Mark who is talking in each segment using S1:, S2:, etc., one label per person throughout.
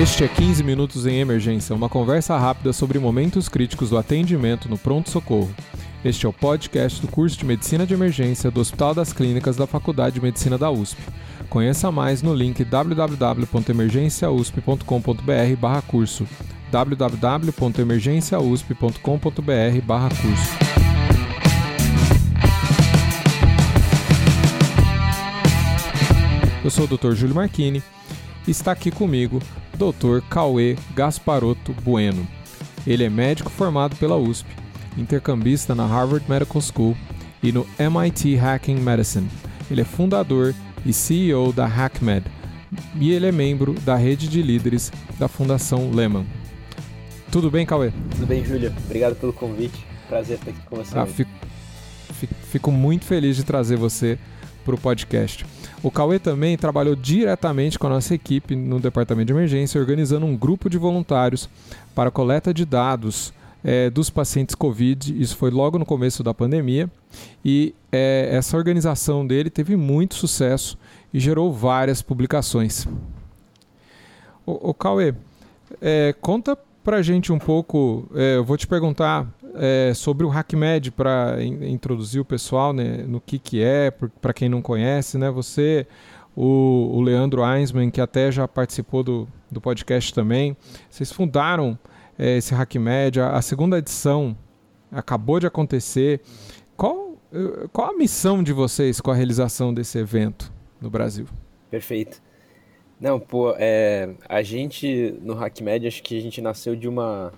S1: Este é 15 Minutos em Emergência, uma conversa rápida sobre momentos críticos do atendimento no pronto-socorro. Este é o podcast do curso de Medicina de Emergência do Hospital das Clínicas da Faculdade de Medicina da USP. Conheça mais no link www.emergenciausp.com.br curso www.emergenciausp.com.br curso Eu sou o Dr. Júlio Marchini e está aqui comigo Dr. Cauê Gasparotto Bueno. Ele é médico formado pela USP, intercambista na Harvard Medical School e no MIT Hacking Medicine. Ele é fundador e CEO da HackMed e ele é membro da rede de líderes da Fundação Lehman. Tudo bem, Cauê?
S2: Tudo bem, Júlio. Obrigado pelo convite. Prazer estar aqui com você.
S1: Ah, fico, fico muito feliz de trazer você para o podcast. O Cauê também trabalhou diretamente com a nossa equipe no departamento de emergência, organizando um grupo de voluntários para coleta de dados é, dos pacientes Covid. Isso foi logo no começo da pandemia. E é, essa organização dele teve muito sucesso e gerou várias publicações. O, o Cauê, é, conta pra gente um pouco. É, eu vou te perguntar é, sobre o HackMed para in, introduzir o pessoal né, no que, que é, para quem não conhece, né? Você, o, o Leandro Einsman, que até já participou do, do podcast também, vocês fundaram é, esse HackMed, a, a segunda edição acabou de acontecer. Qual, qual a missão de vocês com a realização desse evento no Brasil?
S2: Perfeito. Não, pô, é, a gente no HackMed, acho que a gente nasceu de uma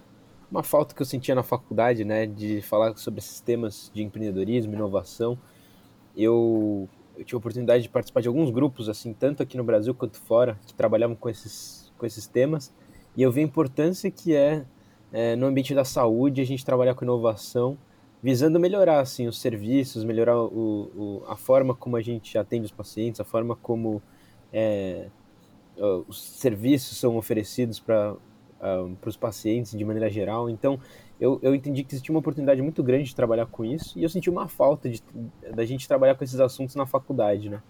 S2: uma falta que eu sentia na faculdade, né, de falar sobre esses temas de empreendedorismo, inovação. Eu, eu tive a oportunidade de participar de alguns grupos, assim, tanto aqui no Brasil quanto fora, que trabalhavam com esses, com esses temas, e eu vi a importância que é, é no ambiente da saúde a gente trabalhar com inovação, visando melhorar, assim, os serviços, melhorar o, o a forma como a gente atende os pacientes, a forma como é, os serviços são oferecidos para para os pacientes de maneira geral. Então, eu, eu entendi que existia uma oportunidade muito grande de trabalhar com isso e eu senti uma falta de, da gente trabalhar com esses assuntos na faculdade, né?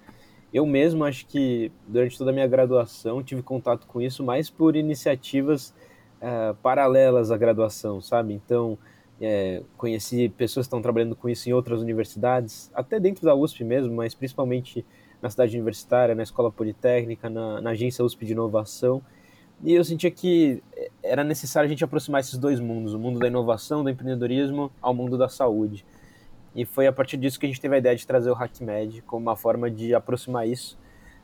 S2: Eu mesmo acho que durante toda a minha graduação tive contato com isso mais por iniciativas uh, paralelas à graduação, sabe? Então, é, conheci pessoas que estão trabalhando com isso em outras universidades, até dentro da USP mesmo, mas principalmente na cidade universitária, na escola politécnica, na, na agência USP de inovação. E eu sentia que era necessário a gente aproximar esses dois mundos, o mundo da inovação, do empreendedorismo, ao mundo da saúde. E foi a partir disso que a gente teve a ideia de trazer o HackMed como uma forma de aproximar isso,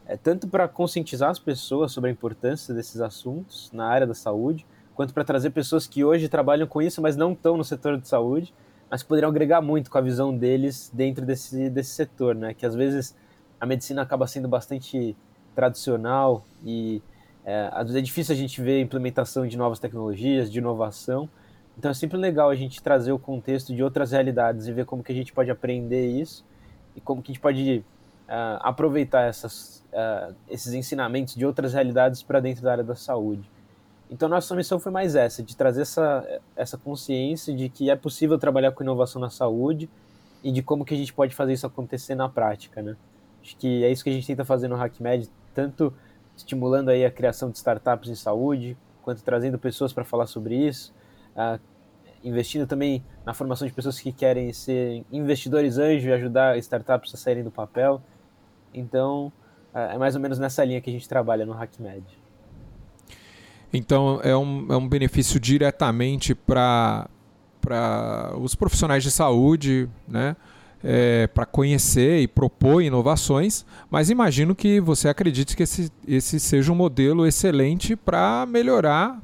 S2: é, tanto para conscientizar as pessoas sobre a importância desses assuntos na área da saúde, quanto para trazer pessoas que hoje trabalham com isso, mas não estão no setor de saúde, mas que poderiam agregar muito com a visão deles dentro desse, desse setor, né? Que às vezes a medicina acaba sendo bastante tradicional e é, às vezes é difícil a gente ver a implementação de novas tecnologias, de inovação. Então é sempre legal a gente trazer o contexto de outras realidades e ver como que a gente pode aprender isso e como que a gente pode uh, aproveitar essas, uh, esses ensinamentos de outras realidades para dentro da área da saúde. Então nossa missão foi mais essa, de trazer essa, essa consciência de que é possível trabalhar com inovação na saúde e de como que a gente pode fazer isso acontecer na prática, né? Acho que é isso que a gente tenta fazer no HackMed, tanto estimulando aí a criação de startups em saúde, quanto trazendo pessoas para falar sobre isso, uh, investindo também na formação de pessoas que querem ser investidores anjo e ajudar startups a saírem do papel. Então, uh, é mais ou menos nessa linha que a gente trabalha no HackMed.
S1: Então, é um, é um benefício diretamente para os profissionais de saúde, né? É, para conhecer e propor inovações, mas imagino que você acredite que esse, esse seja um modelo excelente para melhorar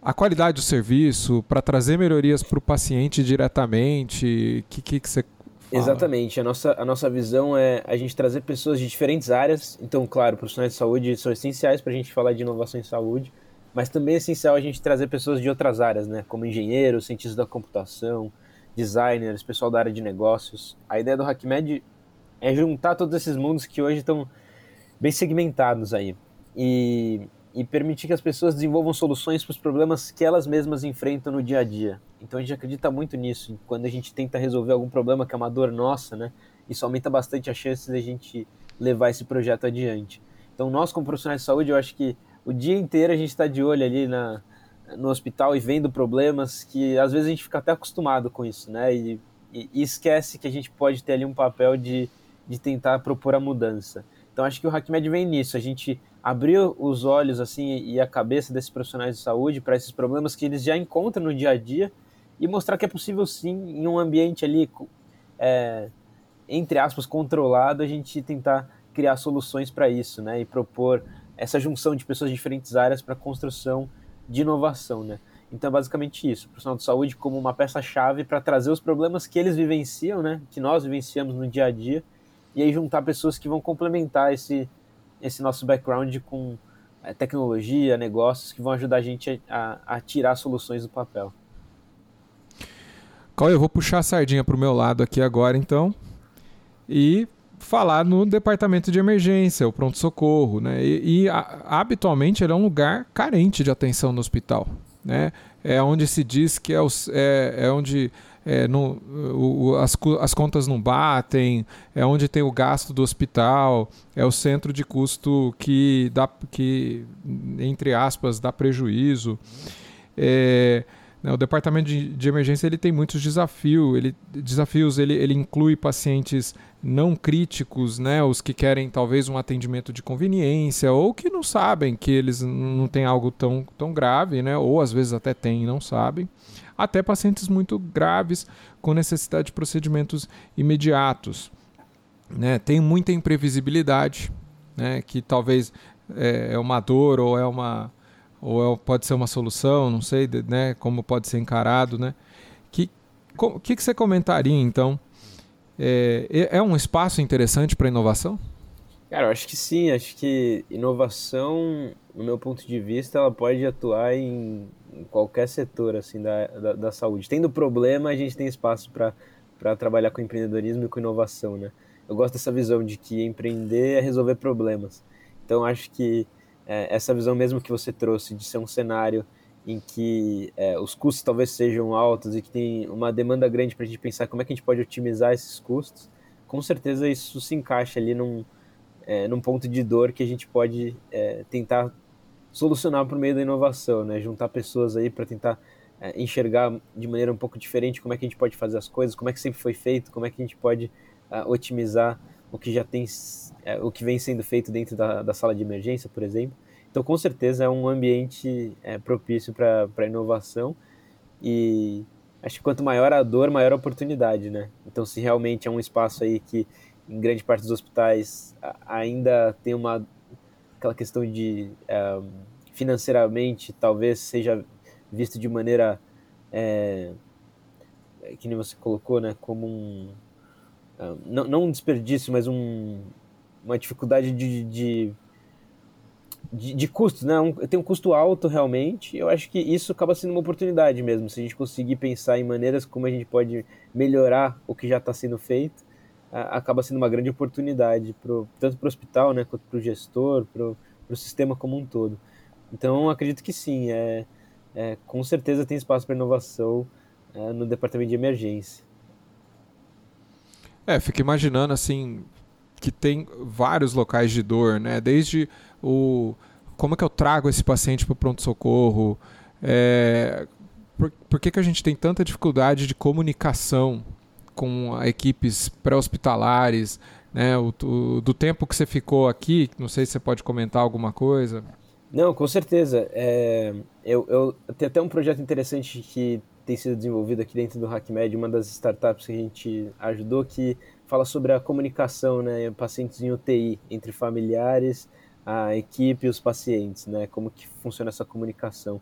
S1: a qualidade do serviço, para trazer melhorias para o paciente diretamente. O que, que, que você
S2: Fala. Exatamente. A nossa, a nossa visão é a gente trazer pessoas de diferentes áreas. Então, claro, profissionais de saúde são essenciais para a gente falar de inovação em saúde, mas também é essencial a gente trazer pessoas de outras áreas, né? Como engenheiros, cientistas da computação, designers, pessoal da área de negócios. A ideia do HackMed é juntar todos esses mundos que hoje estão bem segmentados aí e, e permitir que as pessoas desenvolvam soluções para os problemas que elas mesmas enfrentam no dia a dia. Então a gente acredita muito nisso. Quando a gente tenta resolver algum problema que é uma dor nossa, né? Isso aumenta bastante a chance de a gente levar esse projeto adiante. Então nós como profissionais de saúde, eu acho que o dia inteiro a gente está de olho ali na, no hospital e vendo problemas que às vezes a gente fica até acostumado com isso, né? E, e, e esquece que a gente pode ter ali um papel de, de tentar propor a mudança. Então acho que o HackMed vem nisso, a gente abriu os olhos assim e a cabeça desses profissionais de saúde para esses problemas que eles já encontram no dia a dia e mostrar que é possível sim, em um ambiente ali, é, entre aspas, controlado, a gente tentar criar soluções para isso, né? E propor essa junção de pessoas de diferentes áreas para a construção de inovação, né? Então é basicamente isso, o profissional de saúde como uma peça-chave para trazer os problemas que eles vivenciam, né? Que nós vivenciamos no dia a dia, e aí juntar pessoas que vão complementar esse, esse nosso background com é, tecnologia, negócios que vão ajudar a gente a, a tirar soluções do papel.
S1: Qual eu vou puxar a sardinha para o meu lado aqui agora, então, e falar no departamento de emergência, o pronto-socorro, né? E, e a, habitualmente ele é um lugar carente de atenção no hospital, né? É onde se diz que é, os, é, é onde é, no, o, as, as contas não batem, é onde tem o gasto do hospital, é o centro de custo que dá, que entre aspas, dá prejuízo. É, o departamento de, de, emergência ele tem muitos desafios. Ele, desafios ele, ele inclui pacientes não críticos, né, os que querem talvez um atendimento de conveniência ou que não sabem que eles não têm algo tão, tão grave, né, ou às vezes até têm e não sabem, até pacientes muito graves com necessidade de procedimentos imediatos. Né, tem muita imprevisibilidade, né, que talvez é, é uma dor ou é uma ou é, pode ser uma solução, não sei, né, como pode ser encarado, né? Que que, que você comentaria então? É, é um espaço interessante para inovação?
S2: Cara, eu acho que sim. Acho que inovação, no meu ponto de vista, ela pode atuar em, em qualquer setor assim da, da, da, saúde. Tendo problema, a gente tem espaço para trabalhar com empreendedorismo e com inovação, né? Eu gosto dessa visão de que empreender é resolver problemas. Então, acho que é, essa visão mesmo que você trouxe de ser um cenário em que é, os custos talvez sejam altos e que tem uma demanda grande para a gente pensar como é que a gente pode otimizar esses custos, com certeza isso se encaixa ali num, é, num ponto de dor que a gente pode é, tentar solucionar por meio da inovação, né? juntar pessoas aí para tentar é, enxergar de maneira um pouco diferente como é que a gente pode fazer as coisas, como é que sempre foi feito, como é que a gente pode uh, otimizar o que já tem, é, o que vem sendo feito dentro da, da sala de emergência, por exemplo. Então, com certeza, é um ambiente é, propício para inovação e acho que quanto maior a dor, maior a oportunidade, né? Então, se realmente é um espaço aí que, em grande parte dos hospitais, ainda tem uma aquela questão de é, financeiramente talvez seja visto de maneira é, que nem você colocou, né, como um não, não um desperdício, mas um, uma dificuldade de, de, de, de custos, né? Um, tem um custo alto realmente. Eu acho que isso acaba sendo uma oportunidade mesmo, se a gente conseguir pensar em maneiras como a gente pode melhorar o que já está sendo feito, acaba sendo uma grande oportunidade pro, tanto para o hospital, né, quanto para o gestor, para o sistema como um todo. Então, acredito que sim, é, é com certeza tem espaço para inovação é, no departamento de emergência.
S1: É, fico imaginando assim que tem vários locais de dor, né? Desde o como é que eu trago esse paciente para o pronto-socorro? É, por, por que, que a gente tem tanta dificuldade de comunicação com equipes pré-hospitalares? Né? O, o, do tempo que você ficou aqui, não sei se você pode comentar alguma coisa.
S2: Não, com certeza. É, eu, eu tem até um projeto interessante que tem sido desenvolvido aqui dentro do HackMed, uma das startups que a gente ajudou, que fala sobre a comunicação, né, pacientes em UTI, entre familiares, a equipe e os pacientes, né, como que funciona essa comunicação.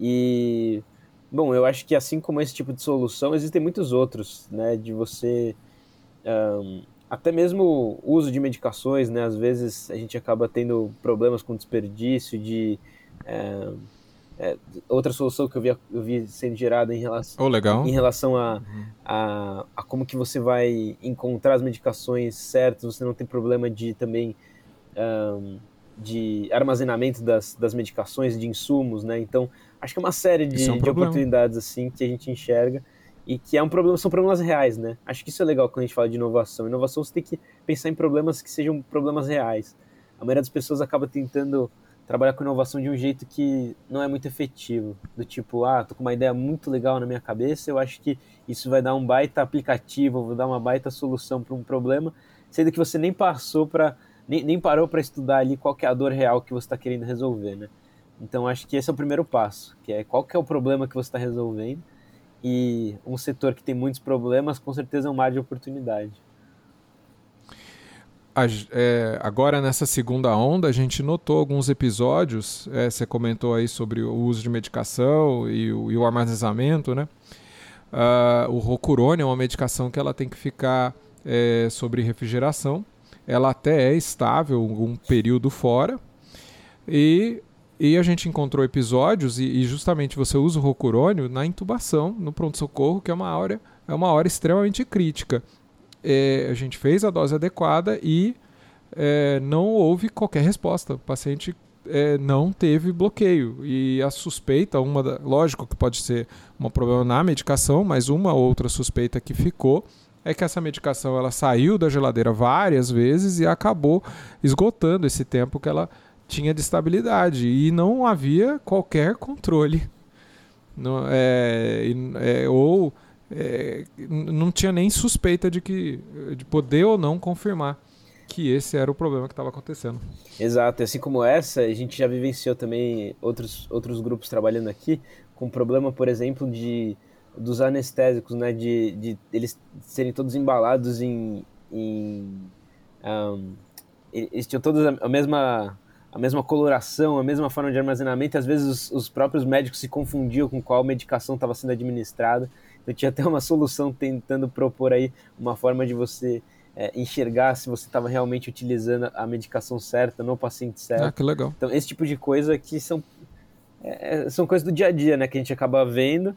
S2: E, bom, eu acho que assim como esse tipo de solução, existem muitos outros, né, de você, um, até mesmo o uso de medicações, né, às vezes a gente acaba tendo problemas com desperdício de... Um, é, outra solução que eu vi, eu vi sendo gerada em relação,
S1: oh, legal.
S2: Em relação a, uhum. a, a, como que você vai encontrar as medicações certas, você não tem problema de também um, de armazenamento das, das medicações, de insumos, né? Então, acho que é uma série de, é um de oportunidades assim que a gente enxerga e que é um problema, são problemas reais, né? Acho que isso é legal quando a gente fala de inovação. Inovação você tem que pensar em problemas que sejam problemas reais. A maioria das pessoas acaba tentando trabalhar com inovação de um jeito que não é muito efetivo. Do tipo, ah, tô com uma ideia muito legal na minha cabeça, eu acho que isso vai dar um baita aplicativo, vou dar uma baita solução para um problema, sendo que você nem passou para nem, nem parou para estudar ali qual é a dor real que você está querendo resolver, né? Então acho que esse é o primeiro passo, que é qual que é o problema que você está resolvendo e um setor que tem muitos problemas com certeza é um mar de oportunidade
S1: a, é, agora nessa segunda onda a gente notou alguns episódios. É, você comentou aí sobre o uso de medicação e o, e o armazenamento, né? Uh, o Rocurone é uma medicação que ela tem que ficar é, sobre refrigeração. Ela até é estável um período fora. E, e a gente encontrou episódios, e, e justamente você usa o Rocurônio na intubação, no pronto-socorro, que é uma hora, é uma hora extremamente crítica é, a gente fez a dose adequada e é, não houve qualquer resposta. O paciente é, não teve bloqueio. E a suspeita, uma da, lógico que pode ser um problema na medicação, mas uma outra suspeita que ficou é que essa medicação ela saiu da geladeira várias vezes e acabou esgotando esse tempo que ela tinha de estabilidade e não havia qualquer controle. Não, é, é, ou é, não tinha nem suspeita de que de poder ou não confirmar que esse era o problema que estava acontecendo.
S2: Exato, assim como essa, a gente já vivenciou também outros, outros grupos trabalhando aqui com problema, por exemplo, de dos anestésicos, né, de, de eles serem todos embalados em, em um, eles tinham todos a mesma a mesma coloração, a mesma forma de armazenamento, e às vezes os, os próprios médicos se confundiam com qual medicação estava sendo administrada. Eu tinha até uma solução tentando propor aí uma forma de você é, enxergar se você estava realmente utilizando a medicação certa, no paciente certo.
S1: Ah, que legal.
S2: Então, esse tipo de coisa que são, é, são coisas do dia a dia, né? Que a gente acaba vendo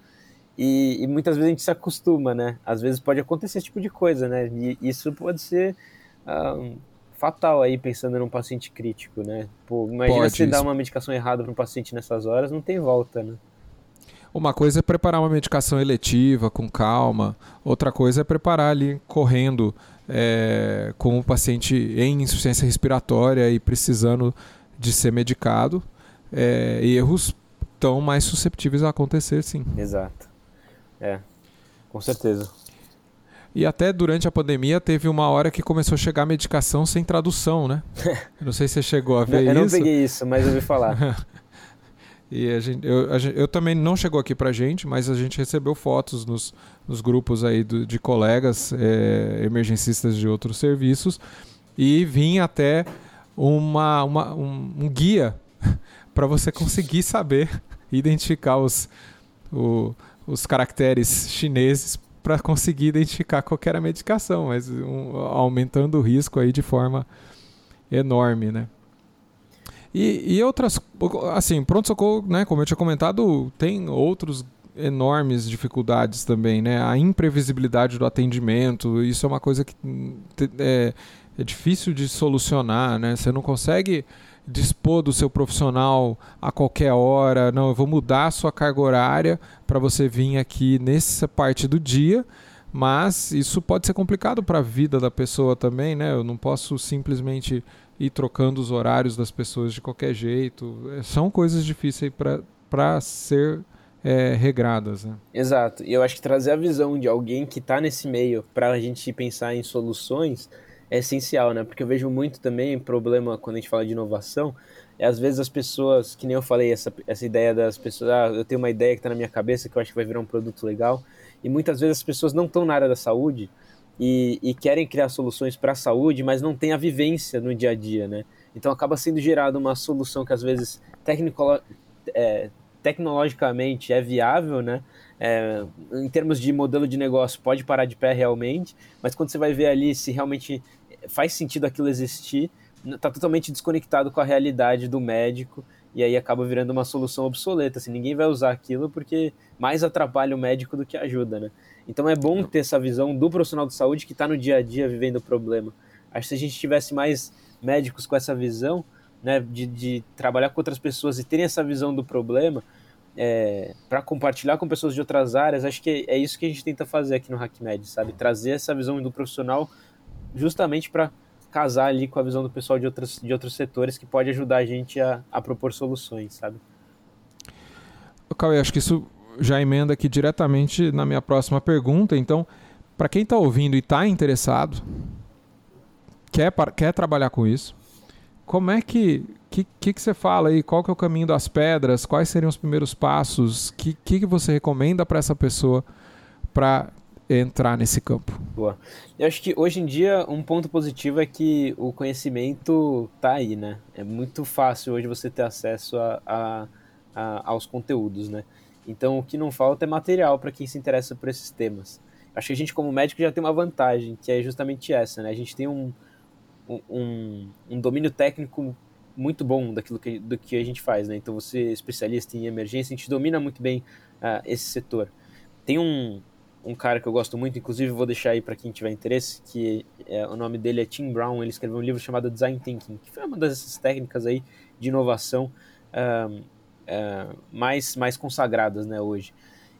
S2: e, e, muitas vezes a gente se acostuma, né? Às vezes pode acontecer esse tipo de coisa, né? E isso pode ser um, fatal aí, pensando num paciente crítico, né? Pô, imagina pode, se isso. dar uma medicação errada para um paciente nessas horas, não tem volta, né?
S1: Uma coisa é preparar uma medicação eletiva com calma, outra coisa é preparar ali correndo é, com o paciente em insuficiência respiratória e precisando de ser medicado. É, erros tão mais susceptíveis a acontecer, sim.
S2: Exato. É, com certeza.
S1: E até durante a pandemia teve uma hora que começou a chegar medicação sem tradução, né? não sei se você chegou a ver isso.
S2: Eu não peguei isso, mas eu ouvi falar.
S1: E a gente, eu, a gente, eu também não chegou aqui pra gente, mas a gente recebeu fotos nos, nos grupos aí do, de colegas é, emergencistas de outros serviços e vinha até uma, uma um, um guia para você conseguir saber identificar os, o, os caracteres chineses para conseguir identificar qual era a medicação, mas um, aumentando o risco aí de forma enorme, né? E, e outras, assim, pronto-socorro, né, como eu tinha comentado, tem outros enormes dificuldades também, né? A imprevisibilidade do atendimento, isso é uma coisa que é, é difícil de solucionar, né? Você não consegue dispor do seu profissional a qualquer hora, não, eu vou mudar a sua carga horária para você vir aqui nessa parte do dia, mas isso pode ser complicado para a vida da pessoa também, né? Eu não posso simplesmente ir trocando os horários das pessoas de qualquer jeito. É, são coisas difíceis para ser é, regradas. Né?
S2: Exato. E eu acho que trazer a visão de alguém que está nesse meio para a gente pensar em soluções é essencial, né? Porque eu vejo muito também problema quando a gente fala de inovação. É às vezes as pessoas, que nem eu falei, essa, essa ideia das pessoas, ah, eu tenho uma ideia que está na minha cabeça que eu acho que vai virar um produto legal. E muitas vezes as pessoas não estão na área da saúde e, e querem criar soluções para a saúde, mas não tem a vivência no dia a dia, né? Então acaba sendo gerada uma solução que às vezes tecnico, é, tecnologicamente é viável, né? É, em termos de modelo de negócio pode parar de pé realmente, mas quando você vai ver ali se realmente faz sentido aquilo existir, está totalmente desconectado com a realidade do médico e aí acaba virando uma solução obsoleta. Assim, ninguém vai usar aquilo porque mais atrapalha o médico do que ajuda, né? Então é bom ter essa visão do profissional de saúde que está no dia a dia vivendo o problema. Acho que se a gente tivesse mais médicos com essa visão, né, de, de trabalhar com outras pessoas e terem essa visão do problema, é, para compartilhar com pessoas de outras áreas, acho que é isso que a gente tenta fazer aqui no HackMed, sabe? Trazer essa visão do profissional justamente para casar ali com a visão do pessoal de outros, de outros setores que pode ajudar a gente a, a propor soluções, sabe?
S1: Cauê, acho que isso já emenda aqui diretamente na minha próxima pergunta. Então, para quem está ouvindo e está interessado, quer, quer trabalhar com isso, como é que, que, que, que você fala aí? Qual que é o caminho das pedras? Quais seriam os primeiros passos? O que, que, que você recomenda para essa pessoa para entrar nesse campo?
S2: Boa. Eu acho que hoje em dia um ponto positivo é que o conhecimento tá aí, né? É muito fácil hoje você ter acesso a, a, a aos conteúdos, né? Então o que não falta é material para quem se interessa por esses temas. Acho que a gente como médico já tem uma vantagem, que é justamente essa, né? A gente tem um, um, um domínio técnico muito bom daquilo que, do que a gente faz, né? Então você é especialista em emergência, a gente domina muito bem uh, esse setor. Tem um, um cara que eu gosto muito, inclusive vou deixar aí para quem tiver interesse, que é, o nome dele é Tim Brown, ele escreveu um livro chamado Design Thinking, que foi uma dessas técnicas aí de inovação uh, uh, mais, mais consagradas né, hoje.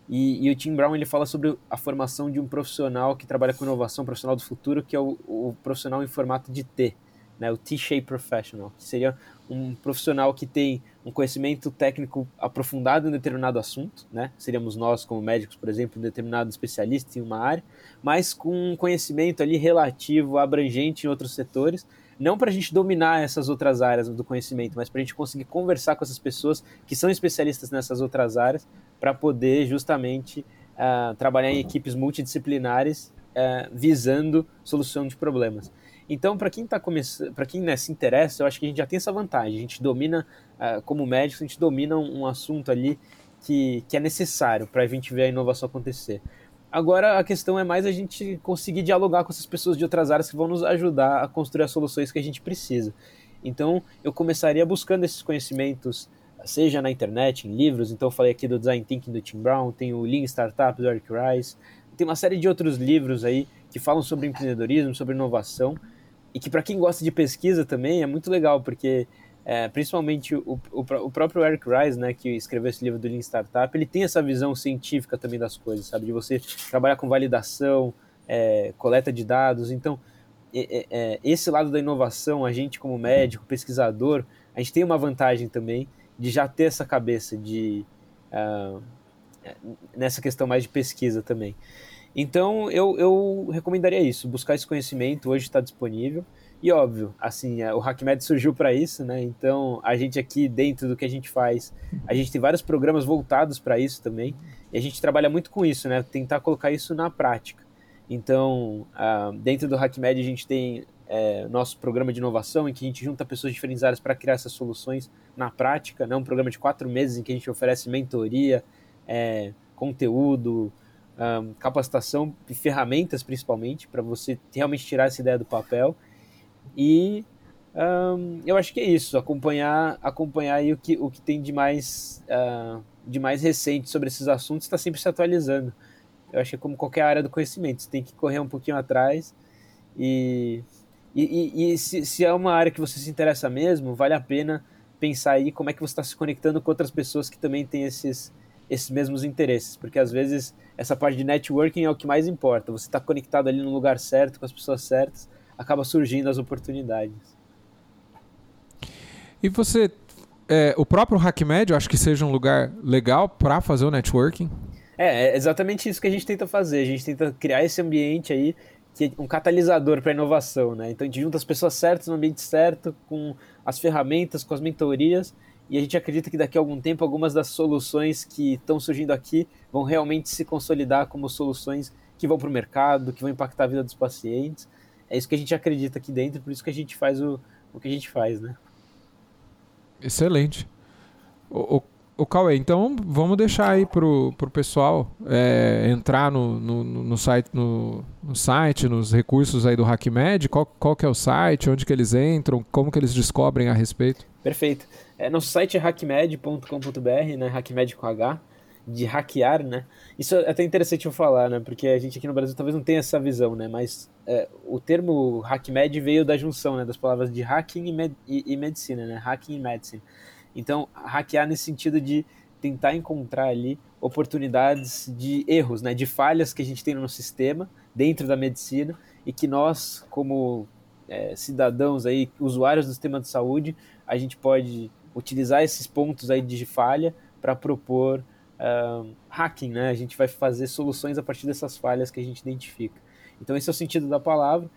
S2: E, e, o Tim Brown ele fala sobre a formação de um profissional que trabalha com inovação, profissional do futuro, que é o, o profissional em formato de T, né, o T-shape professional, que seria um profissional que tem um conhecimento técnico aprofundado em determinado assunto, né? Seríamos nós como médicos, por exemplo, um determinado especialista em uma área, mas com um conhecimento ali relativo, abrangente em outros setores, não para a gente dominar essas outras áreas do conhecimento, mas para a gente conseguir conversar com essas pessoas que são especialistas nessas outras áreas, para poder justamente uh, trabalhar em equipes multidisciplinares uh, visando solução de problemas. Então, para quem tá começando, para quem né, se interessa, eu acho que a gente já tem essa vantagem. A gente domina, uh, como médico, a gente domina um, um assunto ali que, que é necessário para a gente ver a inovação acontecer. Agora a questão é mais a gente conseguir dialogar com essas pessoas de outras áreas que vão nos ajudar a construir as soluções que a gente precisa. Então, eu começaria buscando esses conhecimentos, seja na internet, em livros. Então, eu falei aqui do Design Thinking do Tim Brown, tem o Lean Startup do Eric Rice, tem uma série de outros livros aí que falam sobre empreendedorismo, sobre inovação e que para quem gosta de pesquisa também é muito legal, porque é, principalmente o, o, o, próprio Eric Rice, né, que escreveu esse livro do Lean Startup, ele tem essa visão científica também das coisas, sabe? De você trabalhar com validação, é, coleta de dados. Então, é, é esse lado da inovação, a gente como médico, pesquisador, a gente tem uma vantagem também de já ter essa cabeça de... Uh, nessa questão mais de pesquisa também. Então, eu, eu recomendaria isso, buscar esse conhecimento, hoje está disponível. E óbvio, assim, é, o HackMed surgiu para isso, né? Então, a gente aqui, dentro do que a gente faz, a gente tem vários programas voltados para isso também. E a gente trabalha muito com isso, né? Tentar colocar isso na prática. Então, uh, dentro do HackMed, a gente tem é, nosso programa de inovação, em que a gente junta pessoas diferentes áreas para criar essas soluções na prática, né? Um programa de quatro meses em que a gente oferece mentoria, é, conteúdo, um, capacitação e ferramentas principalmente para você realmente tirar essa ideia do papel e um, eu acho que é isso acompanhar acompanhar o que o que tem de mais uh, de mais recente sobre esses assuntos está sempre se atualizando eu acho que é como qualquer área do conhecimento você tem que correr um pouquinho atrás e e, e, e se, se é uma área que você se interessa mesmo vale a pena pensar aí como é que você está se conectando com outras pessoas que também têm esses esses mesmos interesses, porque às vezes essa parte de networking é o que mais importa. Você está conectado ali no lugar certo, com as pessoas certas, acaba surgindo as oportunidades.
S1: E você, é, o próprio HackMed, eu acho que seja um lugar legal para fazer o networking?
S2: É, é exatamente isso que a gente tenta fazer. A gente tenta criar esse ambiente aí que é um catalisador para a inovação, né? Então a gente junta as pessoas certas no ambiente certo, com as ferramentas, com as mentorias e a gente acredita que daqui a algum tempo algumas das soluções que estão surgindo aqui vão realmente se consolidar como soluções que vão para o mercado, que vão impactar a vida dos pacientes. É isso que a gente acredita aqui dentro, por isso que a gente faz o, o que a gente faz, né?
S1: Excelente. O, o, o Cauê, então vamos deixar aí pro, pro pessoal é, entrar no, no, no, site, no, no, site, nos recursos aí do HackMed, qual, qual que é o site, onde que eles entram, como que eles descobrem a respeito?
S2: Perfeito. É, nosso site é hackmed.com.br, né? Hackmed com H, de hackear, né? Isso é até interessante eu falar, né? Porque a gente aqui no Brasil talvez não tenha essa visão, né? Mas é, o termo hackmed veio da junção, né? Das palavras de hacking e, med e, e medicina, né? Hacking e medicine. Então, hackear nesse sentido de tentar encontrar ali oportunidades de erros, né? De falhas que a gente tem no sistema, dentro da medicina, e que nós, como é, cidadãos aí, usuários do sistema de saúde, a gente pode utilizar esses pontos aí de falha para propor uh, hacking, né? A gente vai fazer soluções a partir dessas falhas que a gente identifica. Então esse é o sentido da palavra.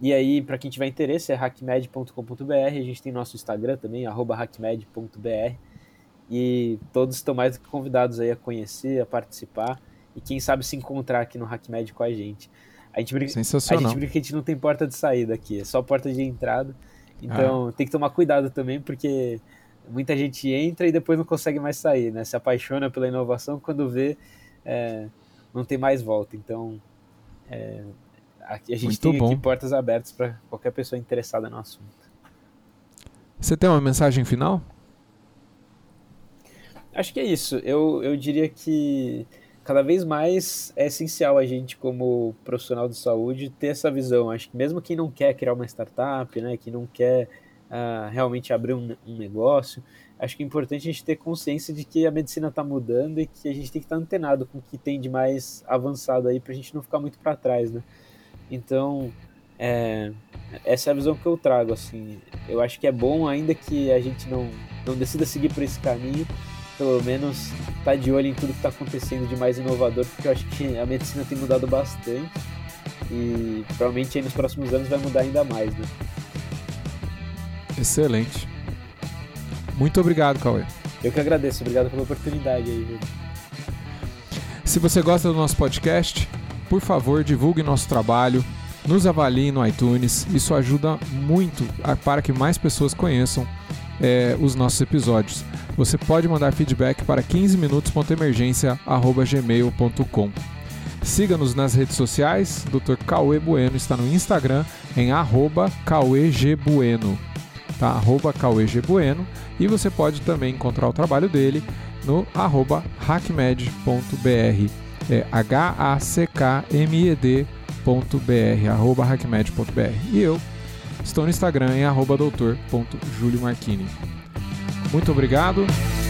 S2: E aí, para quem tiver interesse, é hackmed.com.br. A gente tem nosso Instagram também, hackmed.br. E todos estão mais do que convidados aí a conhecer, a participar e quem sabe se encontrar aqui no HackMed com a gente. A gente, brinca,
S1: Sensacional.
S2: a gente brinca que a gente não tem porta de saída aqui, é só porta de entrada. Então ah. tem que tomar cuidado também, porque muita gente entra e depois não consegue mais sair, né? Se apaixona pela inovação, quando vê, é, não tem mais volta. Então, é, aqui, a gente Muito tem bom. aqui portas abertas para qualquer pessoa interessada no assunto.
S1: Você tem uma mensagem final?
S2: Acho que é isso. Eu, eu diria que cada vez mais é essencial a gente, como profissional de saúde, ter essa visão. Acho que mesmo quem não quer criar uma startup, né, que não quer realmente abrir um, um, negócio, acho que é importante a gente ter consciência de que a medicina está mudando e que a gente tem que estar tá antenado com o que tem de mais avançado aí para a gente não ficar muito para trás, né? Então, é, essa é a visão que eu trago, assim. Eu acho que é bom, ainda que a gente não, não decida seguir por esse caminho, pelo menos tá de olho em tudo que está acontecendo de mais inovador, porque eu acho que a medicina tem mudado bastante e provavelmente nos próximos anos vai mudar ainda mais, né?
S1: Excelente. Muito obrigado, Cauê.
S2: Eu que agradeço, obrigado pela oportunidade aí, viu?
S1: Se você gosta do nosso podcast, por favor, divulgue nosso trabalho, nos avalie no iTunes. Isso ajuda muito para que mais pessoas conheçam é, os nossos episódios. Você pode mandar feedback para 15minutos.emergência.gmail.com Siga-nos nas redes sociais. Dr. Cauê Bueno está no Instagram em arroba cauegbueno. Tá? Arroba cauegbueno. E você pode também encontrar o trabalho dele no arroba hackmed.br. É H-A-C-K-M-E-D.br, arroba hackmed.br. E eu estou no Instagram em arroba doutor.juliomarchini. Muito obrigado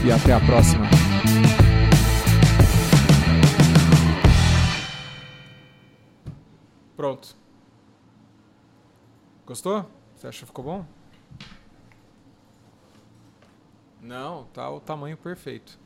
S1: e até a próxima. Pronto. Gostou? Você acha que ficou bom? Não, tá o tamanho perfeito.